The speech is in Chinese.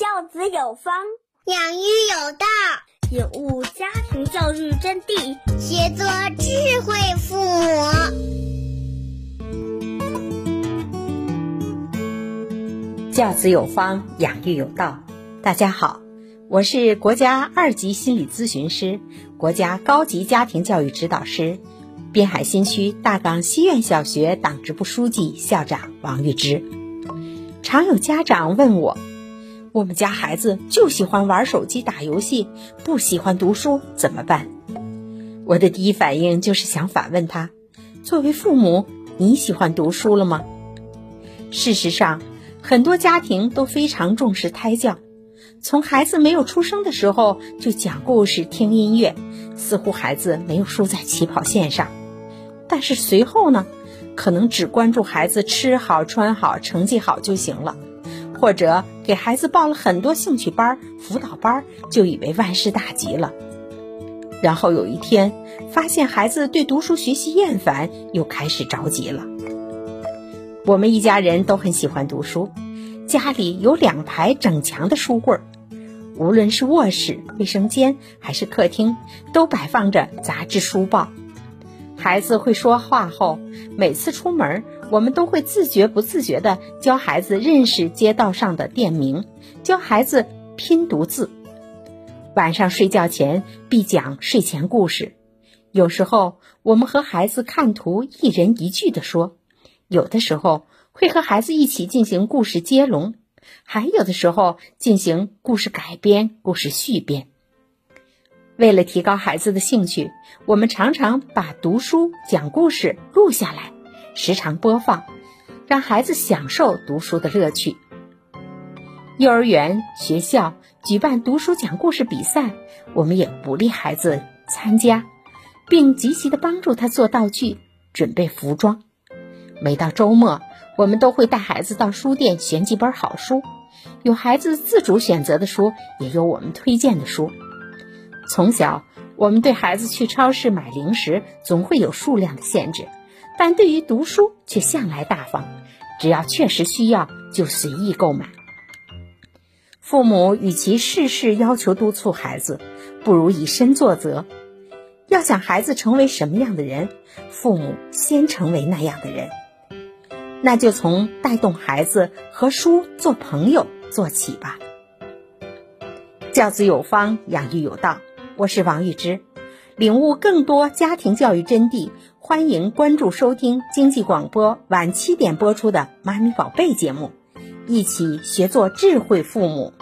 教子有方，养育有道，领悟家庭教育真谛，学做智慧父母。教子有方，养育有道。大家好，我是国家二级心理咨询师、国家高级家庭教育指导师。滨海新区大港西苑小学党支部书记、校长王玉芝，常有家长问我：我们家孩子就喜欢玩手机、打游戏，不喜欢读书，怎么办？我的第一反应就是想反问他：作为父母，你喜欢读书了吗？事实上，很多家庭都非常重视胎教，从孩子没有出生的时候就讲故事、听音乐，似乎孩子没有输在起跑线上。但是随后呢，可能只关注孩子吃好穿好、成绩好就行了，或者给孩子报了很多兴趣班、辅导班，就以为万事大吉了。然后有一天发现孩子对读书学习厌烦，又开始着急了。我们一家人都很喜欢读书，家里有两排整墙的书柜，无论是卧室、卫生间还是客厅，都摆放着杂志、书报。孩子会说话后，每次出门，我们都会自觉不自觉地教孩子认识街道上的店名，教孩子拼读字。晚上睡觉前必讲睡前故事。有时候我们和孩子看图，一人一句地说；有的时候会和孩子一起进行故事接龙，还有的时候进行故事改编、故事续编。为了提高孩子的兴趣，我们常常把读书、讲故事录下来，时常播放，让孩子享受读书的乐趣。幼儿园、学校举办读书讲故事比赛，我们也鼓励孩子参加，并积极的帮助他做道具、准备服装。每到周末，我们都会带孩子到书店选几本好书，有孩子自主选择的书，也有我们推荐的书。从小，我们对孩子去超市买零食总会有数量的限制，但对于读书却向来大方，只要确实需要就随意购买。父母与其事事要求督促孩子，不如以身作则。要想孩子成为什么样的人，父母先成为那样的人。那就从带动孩子和书做朋友做起吧。教子有方，养育有道。我是王玉芝，领悟更多家庭教育真谛，欢迎关注收听经济广播晚七点播出的《妈咪宝贝》节目，一起学做智慧父母。